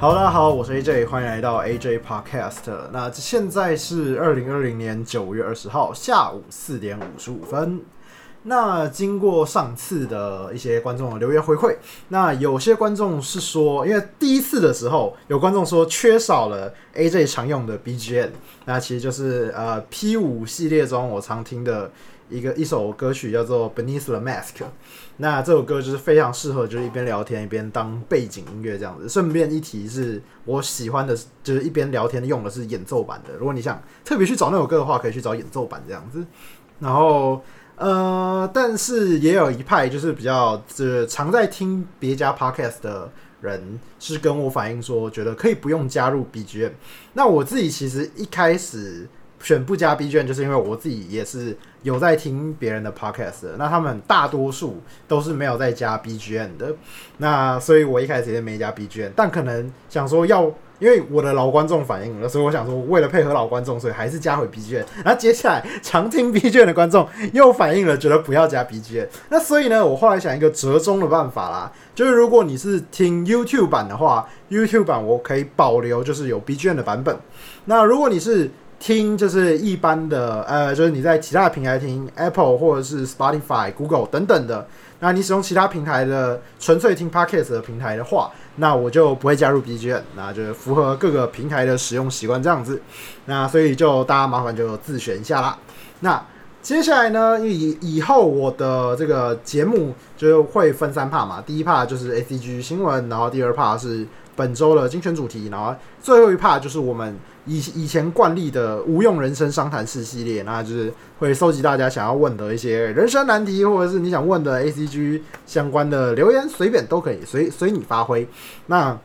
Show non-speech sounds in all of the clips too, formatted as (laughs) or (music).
好，大家好，我是 AJ，欢迎来到 AJ Podcast。那现在是二零二零年九月二十号下午四点五十五分。那经过上次的一些观众的留言回馈，那有些观众是说，因为第一次的时候有观众说缺少了 AJ 常用的 BGM，那其实就是呃 P 五系列中我常听的一个一首歌曲叫做 Beneath the Mask。那这首歌就是非常适合，就是一边聊天一边当背景音乐这样子。顺便一提，是我喜欢的，就是一边聊天用的是演奏版的。如果你想特别去找那首歌的话，可以去找演奏版这样子。然后，呃，但是也有一派就是比较就是常在听别家 podcast 的人，是跟我反映说，觉得可以不用加入 BGM。那我自己其实一开始选不加 BGM，就是因为我自己也是有在听别人的 podcast，的那他们大多数都是没有在加 BGM 的。那所以我一开始也没加 BGM，但可能想说要。因为我的老观众反映了，所以我想说，为了配合老观众，所以还是加回 B G M。然后接下来常听 B G M 的观众又反映了，觉得不要加 B G M。那所以呢，我后来想一个折中的办法啦，就是如果你是听 YouTube 版的话，YouTube 版我可以保留就是有 B G M 的版本。那如果你是听就是一般的，呃，就是你在其他的平台听 Apple 或者是 Spotify、Google 等等的，那你使用其他平台的纯粹听 Podcast 的平台的话。那我就不会加入 BGM，那就是符合各个平台的使用习惯这样子。那所以就大家麻烦就自选一下啦。那接下来呢，以以后我的这个节目就会分三 part 嘛，第一 part 就是 ACG 新闻，然后第二 part 是本周的精选主题，然后最后一 part 就是我们。以以前惯例的无用人生商谈式系列，那就是会收集大家想要问的一些人生难题，或者是你想问的 A C G 相关的留言，随便都可以，随随你发挥。那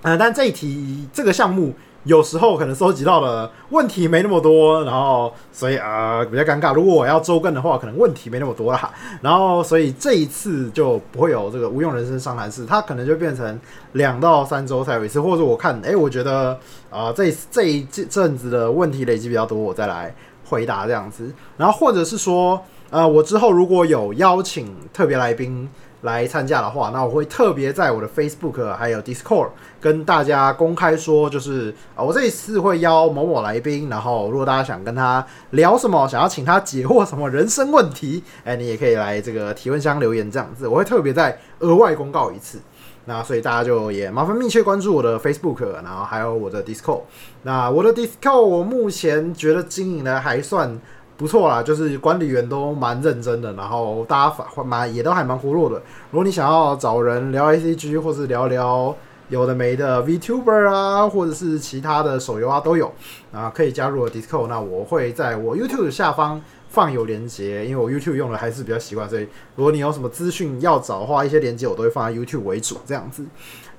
呃，但这一题这个项目。有时候可能收集到的问题没那么多，然后所以呃比较尴尬。如果我要周更的话，可能问题没那么多啦。然后所以这一次就不会有这个无用人生商谈室，它可能就变成两到三周才有一次，或者我看哎，我觉得啊这这一阵子的问题累积比较多，我再来回答这样子。然后或者是说呃我之后如果有邀请特别来宾。来参加的话，那我会特别在我的 Facebook 还有 Discord 跟大家公开说，就是啊，我这一次会邀某某来宾，然后如果大家想跟他聊什么，想要请他解惑什么人生问题，哎，你也可以来这个提问箱留言这样子，我会特别再额外公告一次。那所以大家就也麻烦密切关注我的 Facebook，然后还有我的 Discord。那我的 Discord 我目前觉得经营的还算。不错啦，就是管理员都蛮认真的，然后大家反蛮也都还蛮活络的。如果你想要找人聊 A C G，或是聊聊有的没的 VTuber 啊，或者是其他的手游啊，都有啊，可以加入我 Discord。那我会在我 YouTube 下方放有连接，因为我 YouTube 用的还是比较习惯，所以如果你有什么资讯要找的话，一些连接我都会放在 YouTube 为主这样子。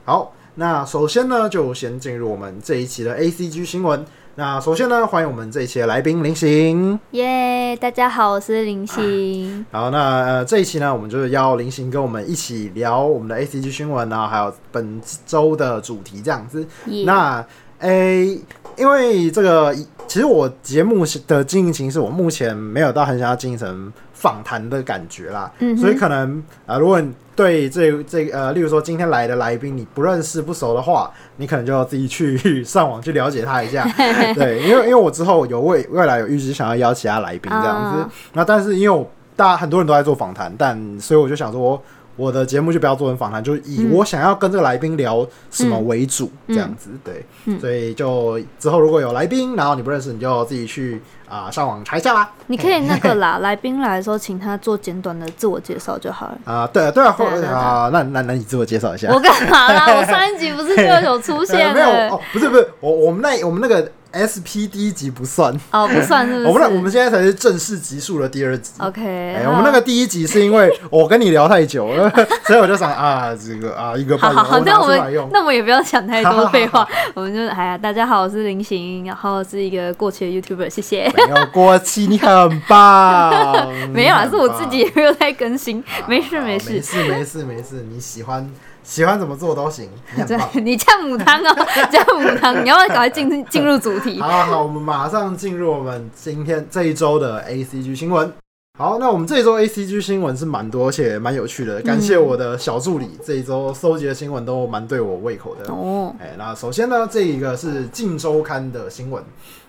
好，那首先呢，就先进入我们这一期的 A C G 新闻。那首先呢，欢迎我们这一期的来宾林行。耶，大家好，我是林行。(laughs) 好，那呃这一期呢，我们就是邀林行跟我们一起聊我们的 A C G 新闻啊，还有本周的主题这样子。那诶，因为这个其实我节目的经营形式，我目前没有到很想要经营成访谈的感觉啦，所以可能啊，如果对这这呃，例如说今天来的来宾你不认识不熟的话，你可能就要自己去上网去了解他一下。(laughs) 对，因为因为我之后有未未来有预知想要邀其他来宾这样子，那但是因为我大家很多人都在做访谈，但所以我就想说。我的节目就不要做成访谈，就以我想要跟这个来宾聊什么为主，这样子对，所以就之后如果有来宾，然后你不认识，你就自己去啊上网查一下啦。你可以那个啦，来宾来的时候，请他做简短的自我介绍就好了。(laughs) 啊，对啊，对啊，啊，那那那你自我介绍一下。我干嘛啦？我上一集不是就有出现？(laughs) 没有哦，不是不是，我我们那我们那个。S P 第一集不算哦，不算是。我们我们现在才是正式集数的第二集。OK，我们那个第一集是因为我跟你聊太久了，(laughs) 所以我就想啊，这个啊一个半好，那我们那我们也不要想太多废话，(laughs) 我们就哎呀，大家好，我是林行，然后是一个过期的 YouTuber，谢谢。没有过期，你很棒。(laughs) 没有啊，是我自己没有在更新，没事没事没事没事没事，你喜欢。喜欢怎么做都行，(laughs) 你酱母汤哦，(laughs) 酱母汤，你要不要赶快进进入主题？好好，我们马上进入我们今天这一周的 A C G 新闻。好，那我们这一周 A C G 新闻是蛮多，而且蛮有趣的。感谢我的小助理，这一周搜集的新闻都蛮对我胃口的。哦，哎，那首先呢，这一个是《镜周刊》的新闻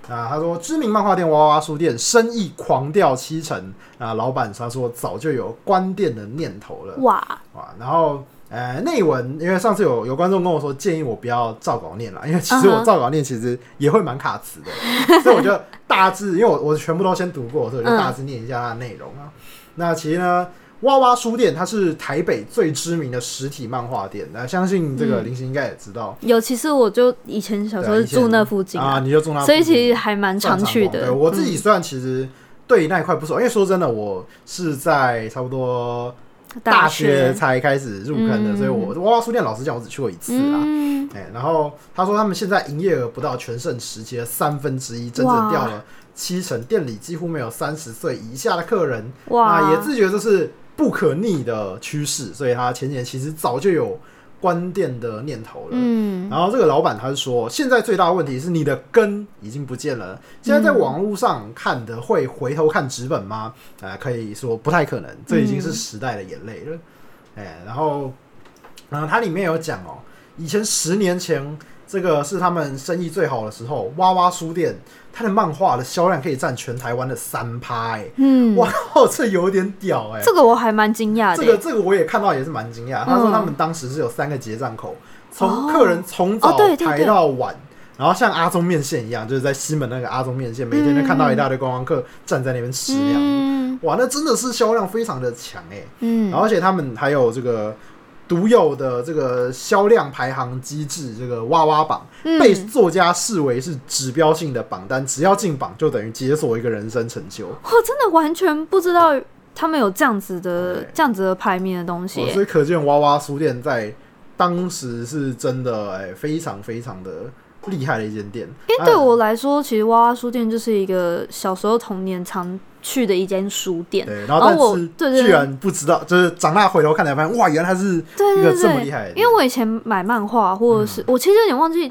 啊，他说知名漫画店娃娃书店生意狂掉七成啊，老板他说早就有关店的念头了。哇，哇，然后呃内文，因为上次有有观众跟我说建议我不要照稿念了，因为其实我照稿念其实也会蛮卡词的，(laughs) 所以我就大致，因为我我全部都先读过，所以我就大致念一下它的内容啊。那其实呢。哇哇书店，它是台北最知名的实体漫画店。那相信这个嗯林星应该也知道，有，其实我就以前小时候住那附近啊，啊，你就住那附近，所以其实还蛮常去的。对我自己嗯虽然其实对那一块不熟，因为说真的，我是在差不多大学才开始入坑的，嗯所以我娃娃书店老实讲，我只去过一次啊。嗯，哎、然后他说他们现在营业额不到全盛时期的三分之一，整整掉了七成，店里几乎没有三十岁以下的客人。哇，那也自觉这是不可逆的趋势，所以他前年其实早就有关店的念头了。嗯，然后这个老板他是说，现在最大的问题是你的根已经不见了。现在在网络上看的会回头看纸本吗？啊、可以说不太可能，这已经是时代的眼泪了。哎、然后，然后它里面有讲哦，以前十年前这个是他们生意最好的时候，哇哇书店它的漫画的销量可以占全台湾的三趴，哎，嗯，哇靠，这有点屌哎、这个我还蛮惊讶的。这个这个我也看到也是蛮惊讶。他说嗯他们当时是有三个结账口，从客人从早排到晚，然后像阿宗面线一样，就是在西门那个阿宗面线，每天都看到一大堆观光客站在那边吃那样。嗯哇，那真的是销量非常的强哎、嗯，而且他们还有这个。独有的这个销量排行机制，这个娃娃榜、嗯被作家视为是指标性的榜单，只要进榜就等于解锁一个人生成就。我真的完全不知道他们有这样子的这样子的排名的东西。哦所以可见娃娃书店在当时是真的哎、非常非常的厉害的一间店。因为对啊我来说，其实娃娃书店就是一个小时候童年常去的一间书店。对，然后但是居然不知道，就是长大回头看才发现，哇，原来他是一个这么对厉害。因为我以前买漫画，或者是、嗯我其实有点忘记，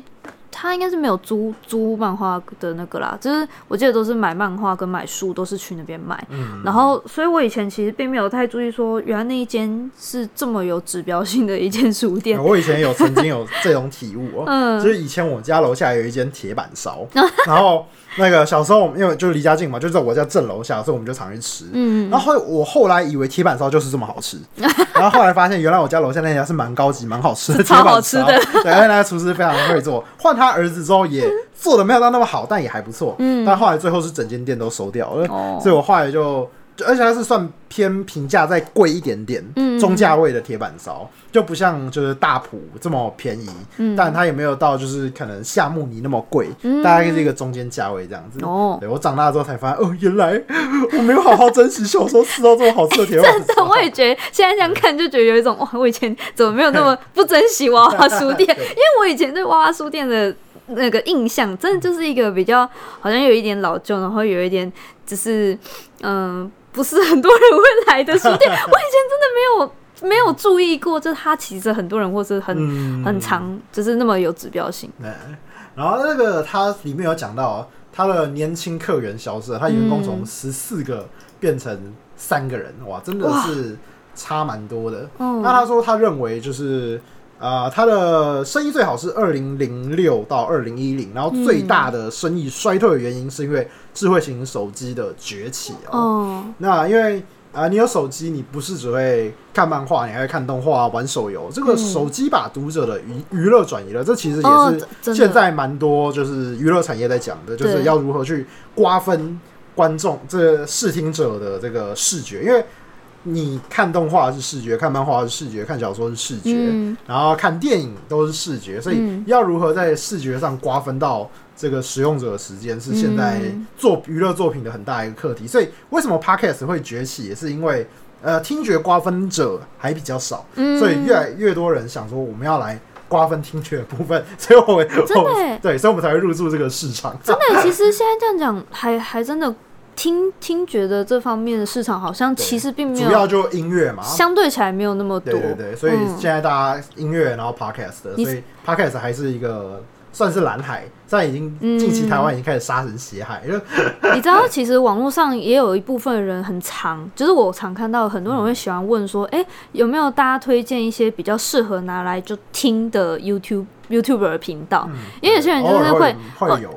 他应该是没有租租漫画的那个啦，就是我记得都是买漫画跟买书都是去那边买。嗯，然后，所以我以前其实并没有太注意说，原来那一间是这么有指标性的一间书店。我以前有曾经有这种体悟哦，(laughs) 嗯就是以前我家楼下有一间铁板烧，(laughs) 然后那个小时候因为就是离家近嘛，就在我家正楼下，所以我们就常去吃。嗯，然后后我后来以为铁板烧就是这么好吃，(laughs) 然后后来发现原来我家楼下那家是蛮高级、蛮好吃的超铁板烧，对，而且那个厨师非常会做。换他儿子之后也做的没有到那么好，但也还不错。嗯但后来最后是整间店都收掉了，哦所以我后来，就而且它是算偏平价再贵一点点，嗯中价位的铁板烧，就不像就是大埔这么便宜，嗯。但它也没有到就是可能夏目尼那么贵，嗯。大概是一个中间价位这样子。哦，对我长大之后才发现，哦，原来我没有好好珍惜小时候吃到这么好吃的铁板 (laughs) 真的，我也觉得现在这样看就觉得有一种哇，(laughs) 我以前怎么没有那么不珍惜娃娃书店？(laughs) 因为我以前对娃娃书店的那个印象，真的就是一个比较好像有一点老旧，然后有一点只是嗯、不是很多人会来的书店。(laughs) 我以前真的没有没有注意过，就是它其实很多人或是很、嗯很长，就是那么有指标性。对，然后那个他里面有讲到，他的年轻客源消失了，他员工嗯从十四个变成三个人，哇，真的是差蛮多的。嗯那他说他认为就是。呃，他的生意最好是二零零六到二零一零，然后最大的生意衰退的原因是因为智慧型手机的崛起哦。哦，那因为啊、呃你有手机，你不是只会看漫画，你还会看动画、玩手游。这个嗯手机把读者的娱娱乐转移了，这其实哦也是现在蛮多就是娱乐产业在讲的，就是要如何去瓜分观众这视听者的这个视觉，因为你看动画是视觉，看漫画是视觉，看小说是视觉，嗯。然后看电影都是视觉，所以嗯。要如何在视觉上瓜分到这个使用者的时间，是现在嗯。做娱乐作品的很大一个课题。所以为什么 Podcast 会崛起，也是因为呃听觉瓜分者还比较少，嗯。所以越来越多人想说我们要来瓜分听觉的部分，(laughs) 所以我们真的对，所以我们才会入驻这个市场。真的，其实现在这样讲，还还真的听听觉的这方面的市场，好像其实并没有主要就音乐嘛，相对起来没有那么多。对对对，所以嗯现在大家音乐，然后 podcast 的，你所以 podcast 还是一个算是蓝海，现在已经嗯近期台湾已经开始杀成血海了。(laughs) 你知道，其实网络上也有一部分人很常，就是我常看到很多人会喜欢问说，哎、有没有大家推荐一些比较适合拿来就听的 YouTube YouTuber 的频道？因为有些人就是会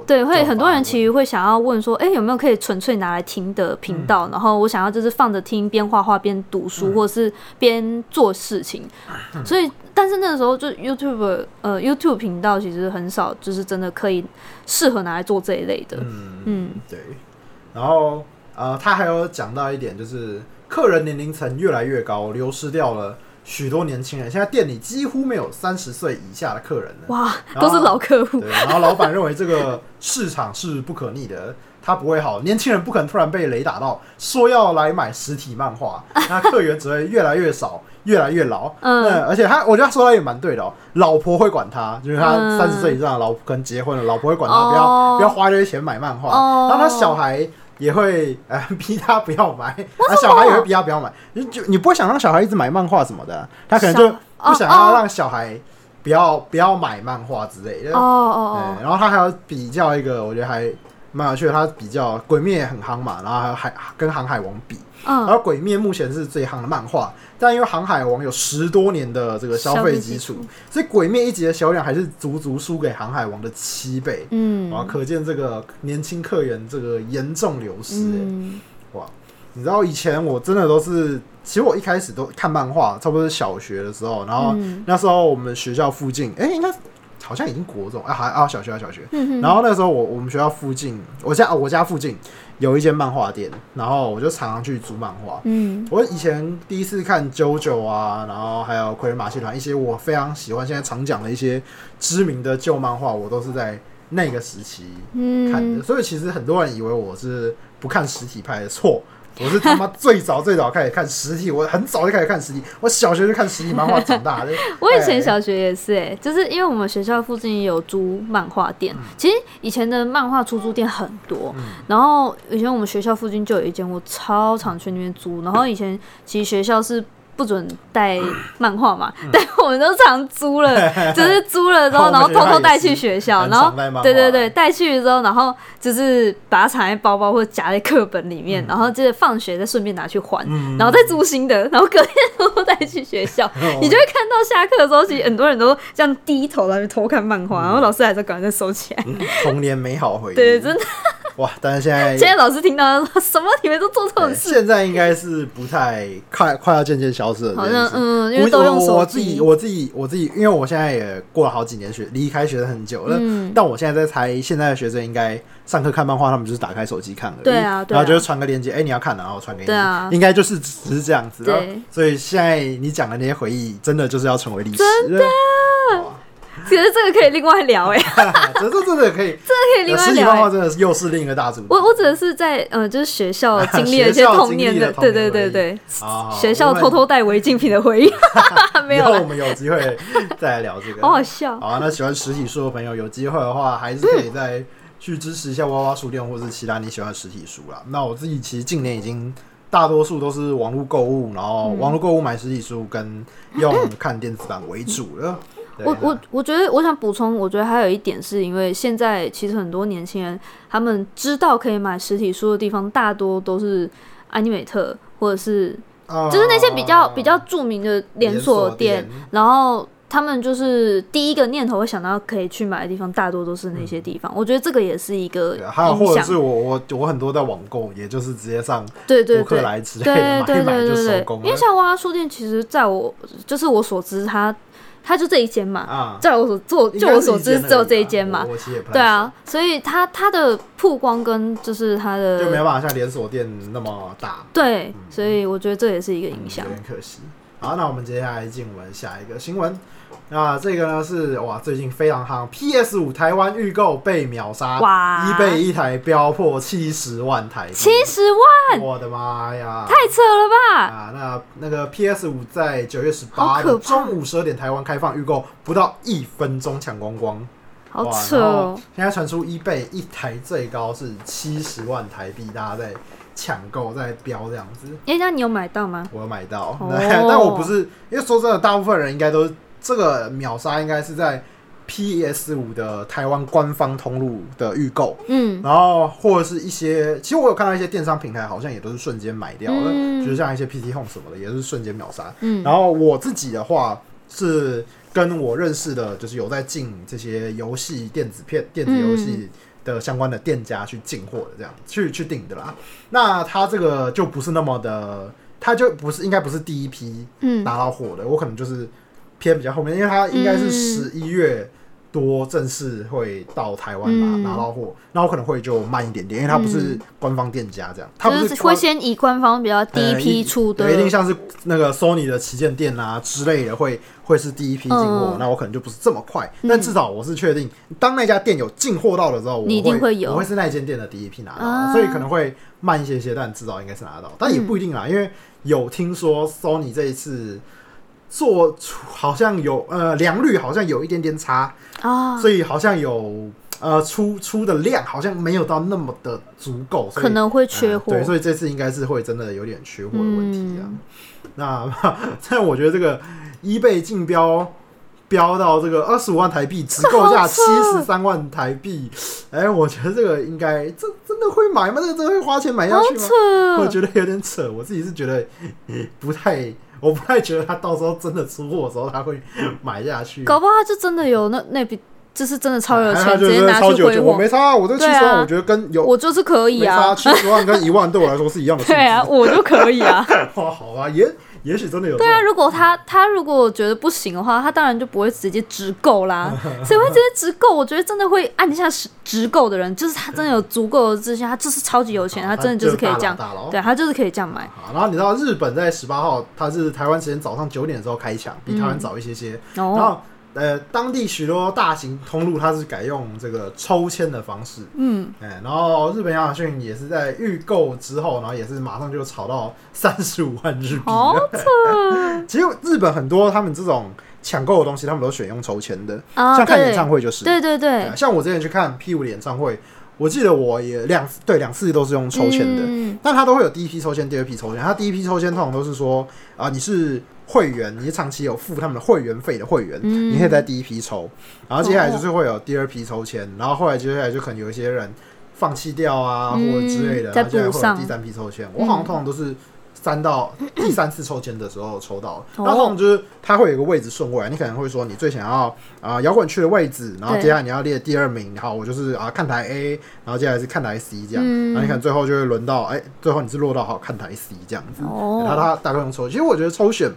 对，会很多人其实会想要问说，哎、有没有可以纯粹拿来听的频嗯道？然后我想要就是放着听，边画画边读书，或是边做事情。嗯所以，但是那个时候就 YouTube 呃 YouTube 频道其实很少，就是真的可以适合拿来做这一类的。嗯嗯对。然后呃，他还有讲到一点，就是客人年龄层越来越高，流失掉了许多年轻人。现在店里几乎没有三十岁以下的客人了。哇，都是老客户。对，然后老板认为这个市场是不可逆的，他不会好，年轻人不可能突然被雷打到，说要来买实体漫画，(laughs) 那客源只会越来越少，越来越老。嗯那而且他，我觉得他说的也蛮对的哦，老婆会管他，就是他嗯三十岁以上的老婆可能结婚了，老婆会管他，哦不要不要花这些钱买漫画，哦然后他小孩。也会 (laughs) 呃逼他不要买，那小孩也会逼他不要买，你就你不会想让小孩一直买漫画什么的，他可能就不想要让小孩不要不要买漫画之类的。哦哦哦，然后他还要比较一个，我觉得还蛮有趣的。他比较《鬼灭》很夯嘛，然后还有海跟《航海王》比，哦，然后《鬼灭》目前是最夯的漫画，但因为《航海王》有十多年的这个消费基础，所以《鬼灭》一集的销量还是足足输给《航海王》的七倍。嗯啊，可见这个年轻客源这个严重流失、欸。嗯你知道以前我真的都是，其实我一开始都看漫画，差不多是小学的时候，然后嗯那时候我们学校附近，哎、应该好像已经国中啊，还啊小学啊小学，嗯然后那时候我我们学校附近，我家我家附近有一间漫画店，然后我就常常去租漫画。嗯我以前第一次看《JoJo》啊，然后还有《葵人马戏团》一些我非常喜欢，现在常讲的一些知名的旧漫画，我都是在那个时期看的。嗯，所以其实很多人以为我是不看实体派的，错。我是他妈最早最早开始看实体，我很早就开始看实体，我小学就看实体漫画长大的。(laughs) 我以前哎小学也是哎、就是因为我们学校附近也有租漫画店，嗯其实以前的漫画出租店很多，然后以前我们学校附近就有一间，我超常去那边租，然后以前其实学校是。不准带漫画嘛，嗯。但我们都常租了，(laughs) 就是租了之后，然后偷偷带去学校，然后对对对，带去之后，然后就是把它藏在包包或者夹在课本里面，然后接着放学再顺便拿去还，嗯。然后再租新的，然后隔天偷偷带去学校，(laughs) 你就会看到下课的时候，其实很多人都这样低头在偷看漫画，然后老师还在赶快再收起来。童年美好回忆。对，真的，哇！但是现在 (laughs) 现在老师听到说 (laughs) 什么你们都做错事，现在应该是不太快，快要渐渐消失了这好。像嗯，因为都用手我自己。我自己我自己，因为我现在也过了好几年学离开学生很久了，嗯但我现在在猜，现在的学生应该上课看漫画，他们就是打开手机看而已，对啊对啊然后就是传个链接，哎、你要看，然后传给你，对啊应该就是只是这样子，对所以现在你讲的那些回忆，真的就是要成为历史，真的，(laughs) 其实这个可以另外聊哎，(laughs) 这这真的可以，(laughs) 这个可以另外聊哎。实体漫画真的是又是另一个大主题。我我指的是在呃，就是学校经历了一些童年的，对对对对，好好好学校偷偷带违禁品的回忆，没有了，以后我们有机会再来聊这个，好好笑。好啊，那喜欢实体书的朋友，有机会的话，还是可以再去支持一下娃娃书店或是其他你喜欢的实体书啦。那我自己其实近年已经大多数都是网络购物，然后嗯网络购物买实体书，跟用看电子版为主了。对我我我觉得我想补充，我觉得还有一点是因为现在其实很多年轻人他们知道可以买实体书的地方，大多都是安妮美特或者是就是那些比较、啊比较著名的连连锁锁店，店然后他们就是第一个念头会想到可以去买的地方，大多都是那些地方。我觉得这个也是一个对啊，还有或影响者是，我我我很多在网购，也就是直接上对对对。来之类对的买一买就收工，了因为像娃娃书店，其实在我就是我所知，它它就这一间嘛，啊。在我所做就我所知只有这一间嘛对啊，所以它它的曝光跟就是它的，就没有办法像连锁店那么大。对，所以我觉得这也是一个影响嗯有。点可惜。好，那我们接下来进我们下一个新闻。那这个呢是哇，最近非常夯，PS 五台湾预购被秒杀，哇一倍一台飙破七十万台币，七十万，我的妈呀！太扯了吧！啊，那那个 PS 五在九月十八中午十二点台湾开放预购，不到一分钟抢光光。好哇扯哦！！现在传出 eBay 一台最高是七十万台币，大家在抢购在标这样子。哎，那你有买到吗？我有买到，哦 (laughs) 但我不是，因为说真的，大部分人应该都这个秒杀应该是在 PS 五的台湾官方通路的预购，嗯然后或者是一些，其实我有看到一些电商平台好像也都是瞬间买掉了，嗯就是像一些 PT Home 什么的，也是瞬间秒杀。嗯然后我自己的话是跟我认识的，就是有在进这些游戏电子片、电子游戏的相关的店家去进货的，这样去去订的啦。那他这个就不是那么的，他就不是应该不是第一批嗯拿到货的，我可能就是偏比较后面，因为他应该是嗯。十一月。多正式会到台湾拿、嗯。拿到货，那我可能会就慢一点点，因为它不是官方店家这样，它不就是是会先以官方比较第一呃批出的对，一定像是那个 Sony 的旗舰店啊之类的，会会是第一批进货，嗯。那我可能就不是这么快，但至少我是确定，当那家店有进货到的时候，我你一定会我会是那间店的第一批拿到，啊。所以可能会慢一些些，但至少应该是拿到，但也不一定啦，因为有听说 Sony 这一次。做出好像有呃良率好像有一点点差，啊，所以好像有呃出出的量好像没有到那么的足够，可能会缺货。嗯对，所以这次应该是会真的有点缺货的问题这样。嗯那 (laughs) 但我觉得这个一倍竞标标到这个二十五万台币，直购价七十三万台币，哎、我觉得这个应该这真的会买吗？这个真的会花钱买下去吗？我觉得有点扯，我自己是觉得 (laughs) 不太，我不太觉得他到时候真的出货的时候他会买下去。搞不好他就真的有那那笔，就是真的超有钱，直接拿是超久钱，我去挥霍。没差啊，我这七十万，我觉得跟有我就是可以啊，七十万跟一万对我来说是一样的。(laughs) 对啊，我就可以啊。(laughs) 哇，好啊，也也许真的有这对啊，如果他他如果觉得不行的话，他当然就不会直接直购啦。(laughs) 谁会直接直购？我觉得真的会按下直直购的人，就是他真的有足够的自信，他就是超级有钱，他真的就是可以这样。对他就是可以这样买。好，然后你知道日本在十八号，他是台湾时间早上九点的时候开抢，比台湾早一些些。然哦，后呃，当地许多大型通路它是改用这个抽签的方式，嗯，哎，然后日本亚马逊也是在预购之后，然后也是马上就炒到三十五万日币。好。扯。(laughs) 其实日本很多他们这种抢购的东西，他们都选用抽签的，啊！像看演唱会，就是，对。对对对，像我之前去看 P 五的演唱会，我记得我也两对两次都是用抽签的，嗯。但他都会有第一批抽签、第二批抽签。他第一批抽签通常都是说啊、你是会员，你是长期有付他们的会员费的会员，嗯。你可以在第一批抽，然后接下来就是会有第二批抽签，然后后来接下来就可能有一些人放弃掉啊、嗯或者之类的，然后接下来会有第三批抽签。我好像通常都是。三到第三次抽签的时候抽到，哦。然后通常就是它会有一个位置顺位啊，你可能会说你最想要啊摇滚区的位置，然后接下来你要列第二名，好，我就是啊看台 A，然后接下来是看台 C 这样，嗯。然后你可能最后就会轮到哎、最后你是落到好看台 C 这样子，哦。然后他大概用抽，其实我觉得抽选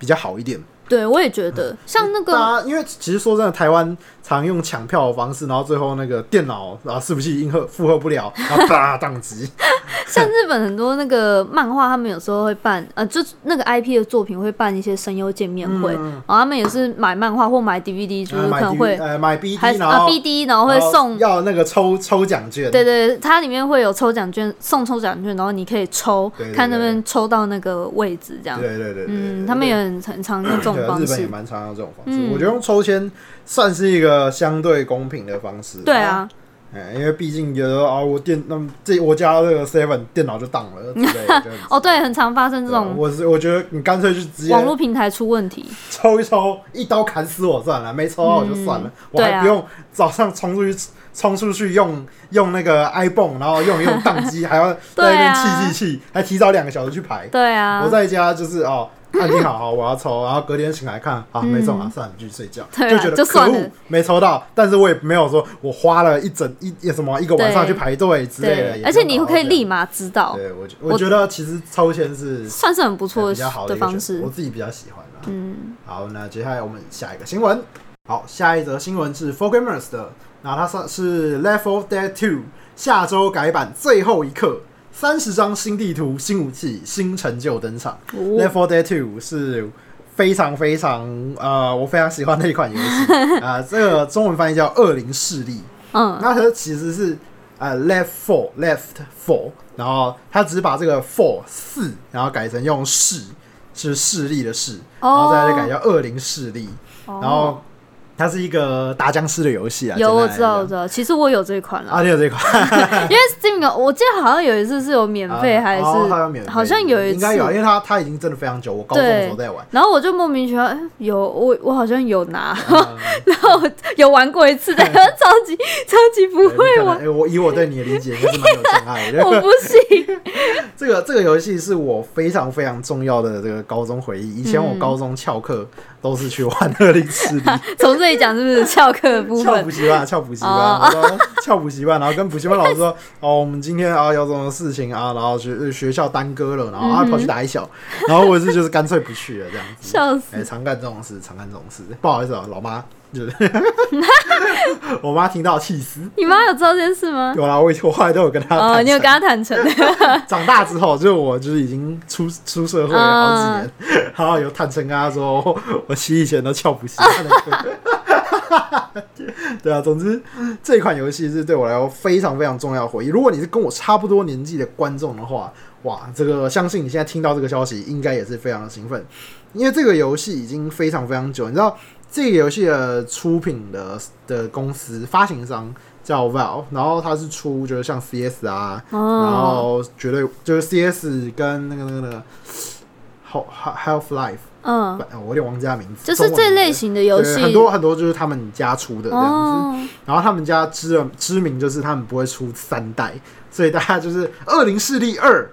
比较好一点。对我也觉得，像那个因为其实说真的，台湾常用抢票的方式，然后最后那个电脑啊是不是应荷负荷不了，然后啪宕机。(laughs) (laughs) 像日本很多那个漫画，他们有时候会办，呃，就那个 IP 的作品会办一些声优见面会，嗯然后他们也是买漫画或买 DVD，就是可能会呃买 BD，还啊然后 BD，然后会送。要那个抽抽奖券。对对，它里面会有抽奖券，送抽奖券，然后你可以抽看能不能抽到那个位置，这样。对对对对，嗯，他们也很很常用这种对啊方式。日本也蛮常用这种方式。嗯我觉得用抽签算是一个相对公平的方式。对啊，哎，因为毕竟有的时候啊，我电那么这我家这个 Seven 电脑就当了之类的。(laughs) 哦，对，很常发生这种我是我觉得你干脆就直接网络平台出问题。抽一抽，一刀砍死我算了，没抽到我就算了，嗯我还啊不用早上冲出去冲出去用用那个 iPhone，然后用一用宕机，还要在那边气气气，还提早两个小时去排。对啊我，在家就是哦。按定好好，我要抽，然后隔天醒来看啊，没中啊，算了，继续睡觉，就觉得可恶，没抽到，但是我也没有说我花了一整一一什么一个晚上去排队之类的，而且你可以立马知道，对我觉我觉得其实抽签是算是很不错比较好的方式。我。自己比较喜欢啊。嗯，好，那接下来我们下一个新闻。好，下一则新闻是 For Gamers 的，那它算是 Left 4 Dead 2下周改版最后一刻，三十张新地图、新武器、新成就登场。，4 Dead 2是非常非常呃，我非常喜欢的一款游戏。(laughs) 啊、这个中文翻译叫《恶灵势力》。嗯，那它其实是呃 left four left four，然后它只是把这个 four 四，然后改成用势，是势力的势，然后再来改叫恶灵势力，哦。然后它是一个打僵尸的游戏啊。有我知道我知道，其实我有这一款了，啊，你有这一款，(laughs) 因为 Steam 有，我记得好像有一次是有免费还是好像有一次应该有，因为它它已经真的非常久，我高中的时候在玩。然后我就莫名其妙，哎有我我好像有拿，嗯 (laughs) 然后有玩过一次，但是 (laughs) 超级超级不会玩，哎，我以我对你的理解，应该是蛮有障碍的。我不行。这个这个游戏是我非常非常重要的这个高中回忆。以前我嗯高中翘课都是去玩恶灵势力，(laughs) 从这里讲是不是翘课的部分翘补？习班，翘补习班，哦然后翘补习班，然后跟补习班老师说，哦，我们今天啊有什么事情啊，然后学学校耽搁了，然后啊跑去打一小，然后我是就是干脆不去了这样子。(laughs) 笑死！哎、常干这种事，常干这种事，不好意思啊，老妈，就是我妈听到气死。你妈有知道这件事吗？有啦，我以我后来都有跟她哦，你有跟诚她坦诚？(laughs) 长大之后，就是我就是已经出出社会了好几年，(laughs) 然后有坦诚跟她说，我其实以前都翘补习班的。(laughs) 对啊，总之这款游戏是对我来说非常非常重要的回忆。如果你是跟我差不多年纪的观众的话，哇，这个相信你现在听到这个消息，应该也是非常的兴奋，因为这个游戏已经非常非常久。你知道这个游戏的出品的的公司发行商叫 Valve，然后它是出就是像 CS 啊，然哦，后绝对就是 CS 跟那个那个那个 Half Half Life，嗯，我有点忘记它名字，就是这类型的游戏。很多很多就是他们家出的这样子。哦，然后他们家知了知名就是他们不会出三代，所以大家就是《恶灵势力二》，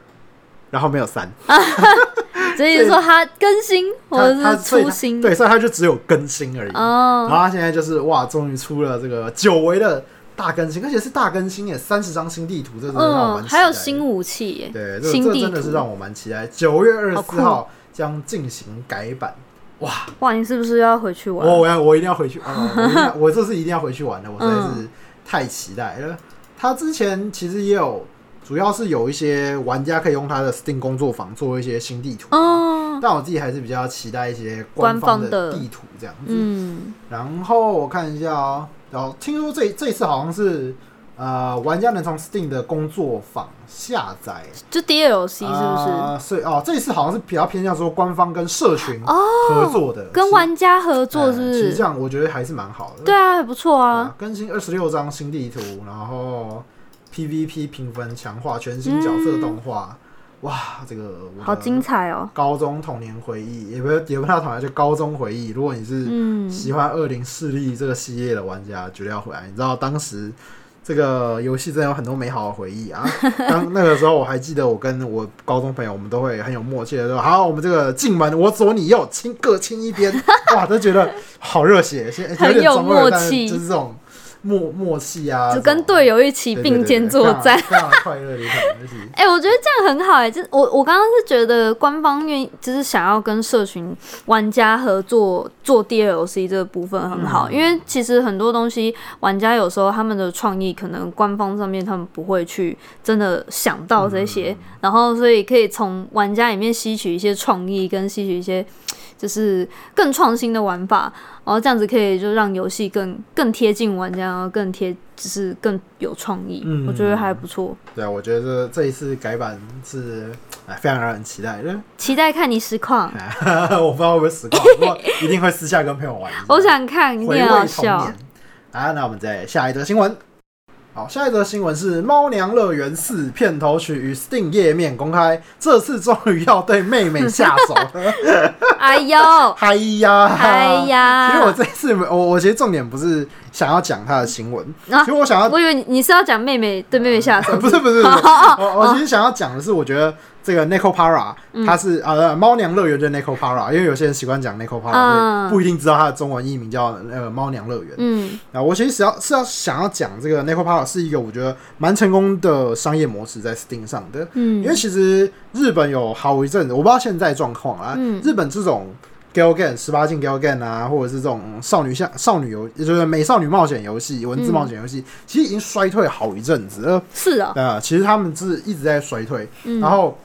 然后没有三，(laughs) 所以说它更新或者是出新，对，所以他就只有更新而已。然哦，后他现在就是哇，终于出了这个久违的大更新，而且是大更新耶，三十张新地图，这真的让我蛮嗯，期待的还有新武器耶，对，这新地这真的是图，让我蛮期待。九月二十四号将进行改版，哇！哇，你是不是要回去玩？我我要我一定要回去，(laughs) 啊！我这次一定要回去玩的，我实在嗯是太期待了。他之前其实也有，主要是有一些玩家可以用他的 Steam 工作坊做一些新地图，哦，但我自己还是比较期待一些官方方的地图这样子。嗯，然后我看一下哦，然后听说这这一次好像是呃，玩家能从 Steam 的工作坊下载，就 DLC 是不是？呃所以哦，这一次好像是比较偏向说官方跟社群合作的，哦跟玩家合作呃是不是？其实这样我觉得还是蛮好的。对啊，还不错啊啊，。更新二十六张新地图，然后 PVP 评分强化，全新角色动画，哇，这个我好精彩哦！高中童年回忆，也不也不太童年，就高中回忆。如果你是嗯，喜欢《恶灵势力》这个系列的玩家，绝对要回来。你知道当时这个游戏真的有很多美好的回忆啊！(laughs) 当那个时候我还记得，我跟我高中朋友，我们都会很有默契的说：“好，我们这个进门，我左你右，亲各亲一边。”哇，都觉得好热血，现有点中二，但是默契就是这种默默契啊，就跟队友一起并肩作战。非常非常快乐的一款游戏。(laughs) 哎、我觉得这样很好哎、就我我刚刚是觉得官方愿意就是想要跟社群玩家合作做 DLC 这个部分很好，嗯。因为其实很多东西玩家有时候他们的创意可能官方上面他们不会去真的想到这些，嗯。然后所以可以从玩家里面吸取一些创意跟吸取一些就是更创新的玩法，然后这样子可以就让游戏更更贴近玩家，然后更贴就是更有创意，嗯我觉得还不错。对啊，我觉得这一次改版是哎非常让人期待的。期待看你实况，(laughs) 我不知道会不会实况，不过一定会私下跟朋友玩。(laughs) 我想看，一定好笑年。。啊，那我们再下一则新闻。好，下一则新闻是《猫娘乐园四》片头曲与 Steam 页面公开，这次终于要对妹妹下手。了。(laughs) 哎呦，(laughs) 嗨呀，哎呀。其实我这次我我其实重点不是想要讲他的新闻，啊其实我想要我以为你你是要讲妹妹对妹妹下手，不 (laughs) 是不是，(laughs) 我我其实想要讲的是，我觉得这个 Neko Para 嗯。它是啊猫娘乐园就是 Neko Para，因为有些人习惯讲 Neko Para，嗯不一定知道它的中文译名叫呃猫娘乐园。嗯。啊，我其实是要是要想要讲这个 Neko Para 是一个我觉得蛮成功的商业模式在 Steam 上的，嗯。因为嗯其实日本有好一阵子，我不知道现在状况啊，嗯。日本这种 gal game 十八禁 gal game 啊，或者是这种少女像少女游，也就是美少女冒险游戏、文字冒险游戏，其实已经衰退好一阵子了。是啊，啊，其实他们是一直在衰退，嗯。然后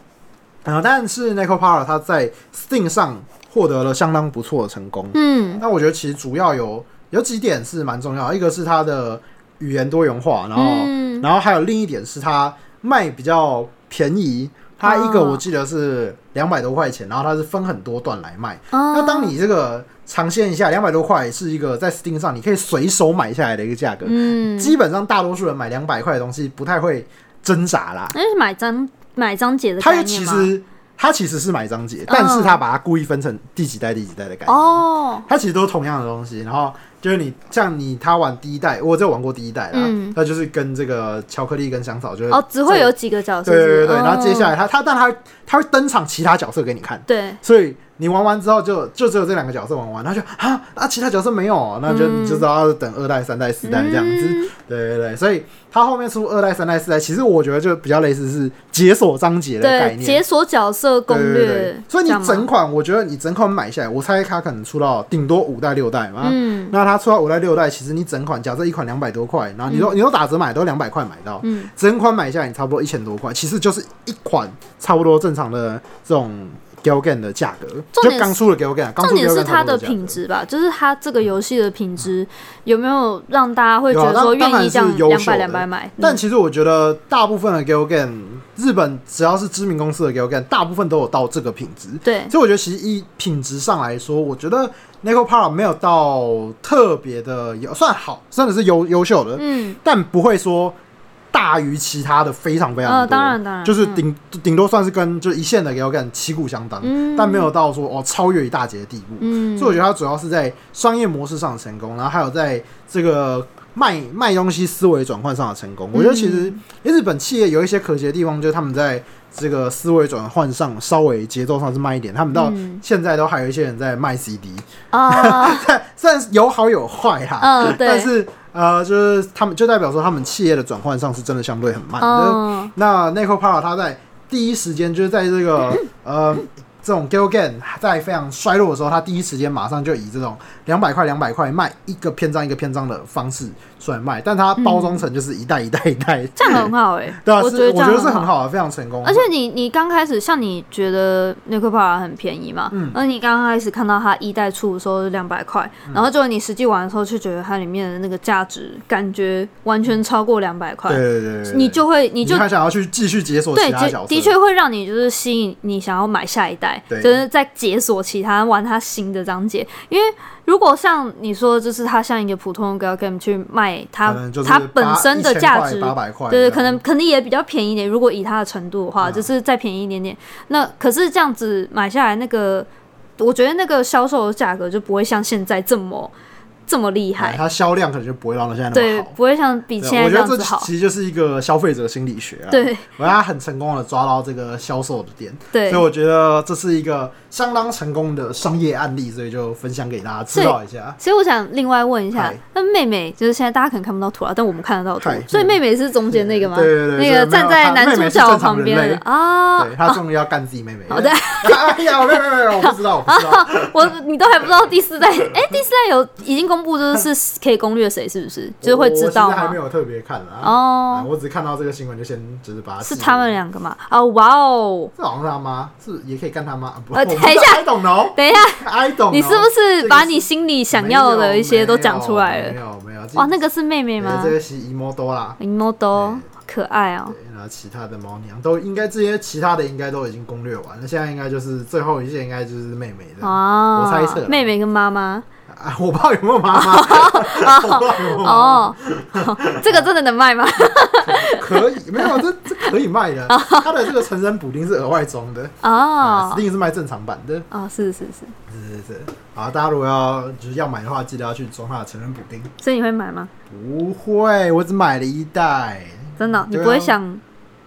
呃，但是 Neko Para 它在 Steam 上获得了相当不错的成功。嗯。那我觉得其实主要有有几点是蛮重要，一个是它的语言多元化，然后、嗯。然后还有另一点是它卖比较便宜，它一个哦我记得是两百多块钱，然后它是分很多段来卖。哦那当你这个尝鲜一下两百多块是一个在 Steam 上你可以随手买下来的一个价格，嗯，基本上大多数人买两百块的东西不太会挣扎啦。那是买张买章节的它？其实它其实是买章节，但是他把它故意分成第几代第几代的感觉。哦，它其实都是同样的东西，然后就是你像你他玩第一代，我只有玩过第一代啦，嗯。那就是跟这个巧克力跟香草就是哦，只会有几个角色对对对对，然后接下来来他他但他他会登场其他角色给你看，对，所以你玩完之后就就只有这两个角色玩完，然后就啊啊其他角色没有？哦，那就就知道要等二代、三代、四代这样子。嗯。对对对，所以它后面出二代、三代、四代，其实我觉得就比较类似是解锁章节的概，念。解锁角色攻对对对。略，所以你整款，我觉得你整款买下来，我猜它可能出到顶多五代、六代嘛。嗯。那它出到五代、六代，其实你整款，假设一款两百多块，然后你都、你都打折买，都两百块买到，嗯，整款买下来你差不多一千多块，其实就是一款差不多正常的这种 Galgan 的价格，就刚出了 Galgan，重点是它的品质吧，就是它这个游戏的品质有没有让大家会觉得说愿意这样两百两百买？嗯但其实我觉得大部分的 Galgan，日本只要是知名公司的 Galgan，大部分都有到这个品质。对，所以我觉得其实一品质上来说，我觉得 Nico Para 没有到特别的有算好，真的是优优秀的，嗯，但不会说大于其他的非常非常多。呃，当然当然，就是嗯顶顶多算是跟就是一线的 Galgan 旗鼓相当，嗯但没有到说哦超越一大截的地步。嗯，所以我觉得它主要是在商业模式上的成功，然后还有在这个卖卖东西思维转换上的成功。我觉得其实日本企业有一些可惜的地方，就是他们在这个思维转换上稍微节奏上是慢一点。他们到嗯。现在都还有一些人在卖 CD，啊，(laughs) 虽然有好有坏哈，嗯，对，但是呃，就是他们就代表说他们企业的转换上是真的相对很慢。的。嗯那 Nico Para 他在第一时间就是在这个 (coughs) 呃这种 Gilgan 在非常衰落的时候，他第一时间马上就以这种两百块两百块卖一个篇章一个篇章的方式出来卖，但它包装成就是一袋一袋一代，这样很好哎，对啊，我觉得我觉得是很很。好的，非常成功。而且你你刚开始像你觉得 n i c o p a 很便宜嘛，嗯而你刚开始看到它一代出的时候是两百块，然后就你实际玩的时候就觉得它里面的那个价值感觉完全超过两百块对，对对对对，你就会你就还想要去继续解锁对，其他角色，的的确会让你就是吸引你想要买下一代，对就是在解锁其他玩它新的章节。因为如果像你说，就是它像一个普通的 Gal Game 去卖它它本身的价值，八百块，对可能肯定也比较便宜一点。如果以它的程度的话，嗯就是再便宜一点点。那可是这样子买下来，那个我觉得那个销售的价格就不会像现在这么这么厉害，它销量可能就不会让它现在那对么好，。不会像比对现在我觉得这这样子好。其实就是一个消费者心理学啊。对我觉得他很成功的抓到这个销售的点，对所以，我觉得这是一个相当成功的商业案例，所以就分享给大家知道一下。所以我想另外问一下，那妹妹就是现在大家可能看不到图啊，但我们看得到图，所以妹妹是中间那个吗？对对对那个站在男主角旁边的啊。对他终于要干自己妹妹了。好的 (laughs) 哎呀，没有没有，我不知道，我不知道。我你都还不知道第四代，哎，第四代有已经公布，就是是可以攻略谁是不是？就是会知道吗还没？有特别看啊。哦啊我只看到这个新闻就先就是把它是他们。两个吗？哦，哇哦！这好像是他妈，是也可以干他妈。不 (laughs) 等一下，I don't know。等一下，I。你是不是把你心里想要的一些都讲出来了没？有没有。哇，那个是妹妹吗对这个是 emo 多啦。？Imodo 可爱哦。对，然后其他的猫娘都应该这些其他的应该都已经攻略完了，现在应该就是最后一件应该就是妹妹的哦，我猜测啦妹妹跟妈妈啊，我不知道有没有妈妈，(laughs) 我不知道有没有妈妈，哦，(laughs) 这个真的能卖吗？(laughs) 可以没有这这可以卖的，它的这个成人补丁是额外装的，啊哦，Steam 是卖正常版的，哦，是是是，是是是，好，大家如果要就是要买的话，记得要去装它的成人补丁，所以你会买吗？不会，我只买了一袋，真的？哦，你不会想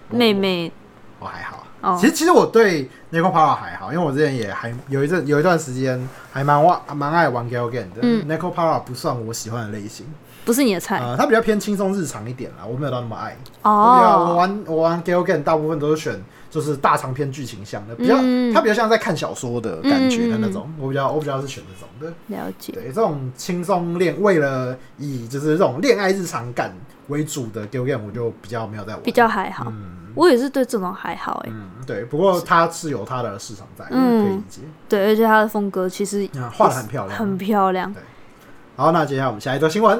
妹妹我还好。哦其？实其实我对 Nico Para 还好，因为我之前也还有一阵有一段时间还蛮玩蛮爱玩 Galgan 的。嗯 Nico Para 不算我喜欢的类型，不是你的菜呃，它比较偏轻松日常一点啦，我没有到那么爱。我比较我哦。玩我玩 Galgan 大部分都是选就是大长篇剧情向的，比较、嗯它比较像在看小说的感觉的那种。我比较我比较是选这种的。了解，对，这种轻松恋为了以就是这种恋爱日常感为主的 Galgan，我就比较没有在玩。比较还好。嗯我也是对这种还好哎，嗯，对，不过它是有它的市场在，嗯可以理解。对，而且它的风格其实啊，画的很漂亮。很漂亮。对好，那接下来我们下一则新闻。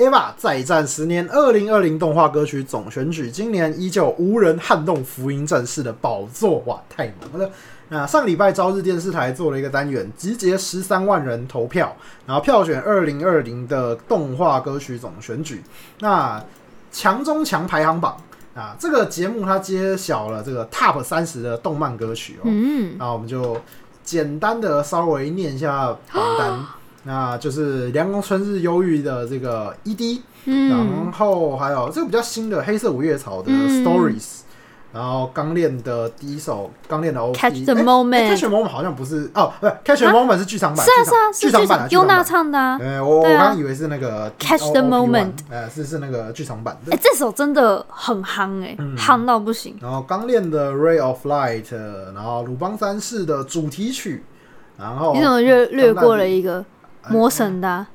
EVA 再战十年，二零二零动画歌曲总选举，今年依旧无人撼动福音战士的宝座，哇，太猛了！那上个礼拜朝日电视台做了一个单元，集结十三万人投票，然后票选二零二零的动画歌曲总选举。那强中强排行榜啊，这个节目它揭晓了这个 Top 三十的动漫歌曲哦。嗯，那我们就简单的稍微念一下榜单。(gasps) (gasps) 那就是《凉宫春日忧郁》的这个 ED，、嗯然后还有这个比较新的《黑色五叶草》的嗯 Stories，、然后钢炼的第一首钢炼的 OP。Catch the 诶 moment 诶 Catch the Moment 好像不是哦，不是 Catch the Moment 是剧场版，是啊是啊，是剧场版的优娜。唱的啊。呃，我我啊刚刚以为是那个 Catch the Moment，呃，是是那个剧场版的哎、。这首真的很夯哎、嗯夯到不行。然后钢炼的 Ray of Light，呃然后鲁邦三世的主题曲，然后你怎么略略过了一一个魔神的。啊、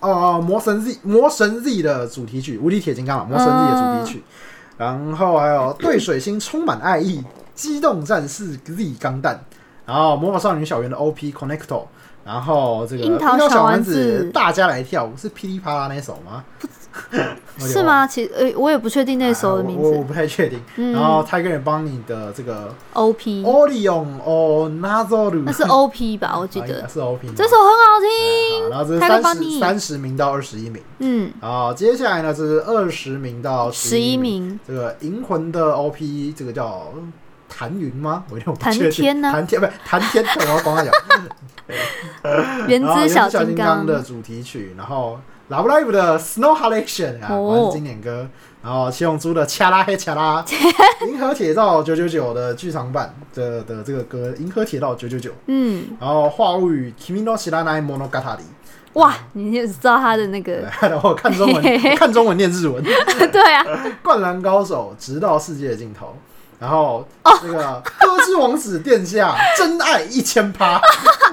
哦哦，魔神 Z 魔神 Z 的主题曲，无敌铁金刚嘛，魔神 Z 的主题曲，然后还有对水星充满爱意，机动战士 Z 钢弹，然后魔法少女小圆的 OP Connecto，然后这个樱桃小小丸子子。大家来跳舞是噼里啪啦那首吗？(laughs) 是吗？其实呃，我也不确定那首的名啊我我。不太确定。嗯然后他一个人帮你的这个 OP，Orion o Nazoru，那是 OP 吧？(laughs) 我记啊得是 OP。这首很好好听。然后这是三十三十名到二十一名。嗯，好，接下来呢是二十名到十一名。名。这个银魂的 OP，这个叫谭云吗？我有点不谭确定。天呢谭天不是谭天，我要帮他讲。(laughs) 原然后子小金金刚的主题曲，然后 Love Live 的 Snow Collection 啊，哦果然是经典歌。然后七龙珠的恰拉嘿恰拉，(laughs) 银河铁道九九九的剧场版的的这个歌，银河铁道九九九。嗯，然后话物语 Kimi no Shiranai Monogatari，哇，你就知道他的那个，(laughs) 然后看中文看中文念日文。(laughs) 对啊，灌篮高手，直到世界的尽头。然后哦那个歌之王子殿下，(laughs) 真爱一千趴，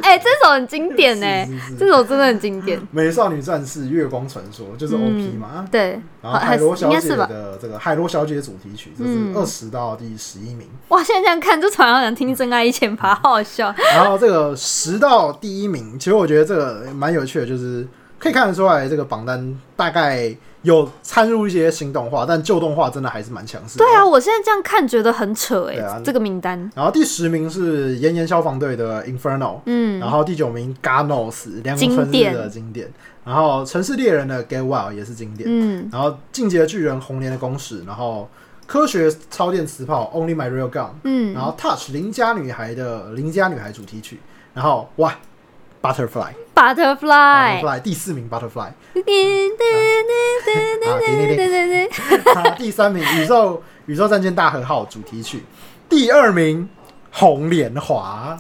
哎、这首很经典哎、是是是这首真的很经典。美少女战士月光传说就是 OP 嘛。嗯对，然后海螺小姐？的这个海螺小姐主题曲，这是嗯二十到第十一名。哇，现在这样看，就突然好想听《真爱一千趴》，好好笑。然后这个十到第一名，其实我觉得这个蛮有趣的，就是可以看得出来，这个榜单大概有掺入一些新动画，但旧动画真的还是蛮强势的。对啊，我现在这样看觉得很扯哎、对啊这个名单。然后第十名是炎炎消防队的 Inferno，嗯，然后第九名 Ganos 凉宫春日的经典，然后城市猎人的 Get Wild 也是经典，嗯，然后进阶的巨人红莲的公使，然后科学超电磁炮 Only My Real Gun，嗯，然后 Touch 邻家女孩的邻家女孩主题曲，然后哇 Butterfly Butterfly，Butterfly 第四名 Butterfly，(laughs) 第三名宇宙宇宙战舰大和号主题曲，第二名红莲华。